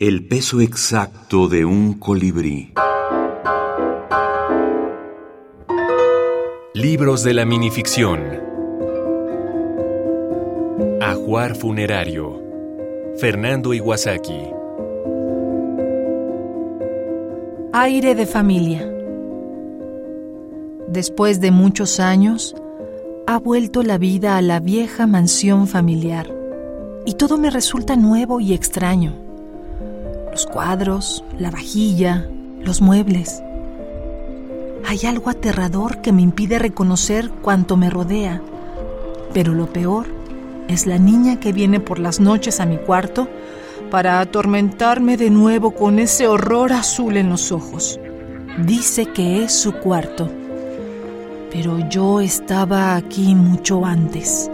El peso exacto de un colibrí. Libros de la minificción. Ajuar funerario. Fernando Iwasaki. Aire de familia. Después de muchos años, ha vuelto la vida a la vieja mansión familiar y todo me resulta nuevo y extraño los cuadros, la vajilla, los muebles. Hay algo aterrador que me impide reconocer cuanto me rodea, pero lo peor es la niña que viene por las noches a mi cuarto para atormentarme de nuevo con ese horror azul en los ojos. Dice que es su cuarto, pero yo estaba aquí mucho antes.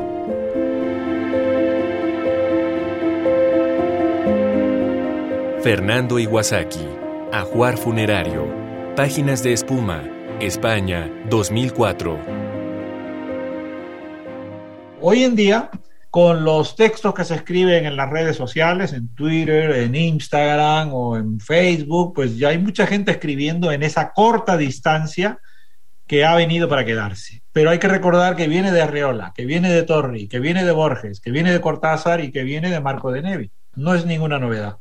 Fernando Iwasaki, Ajuar Funerario, Páginas de Espuma, España, 2004. Hoy en día, con los textos que se escriben en las redes sociales, en Twitter, en Instagram o en Facebook, pues ya hay mucha gente escribiendo en esa corta distancia que ha venido para quedarse. Pero hay que recordar que viene de Arreola, que viene de Torri, que viene de Borges, que viene de Cortázar y que viene de Marco de Nevi. No es ninguna novedad.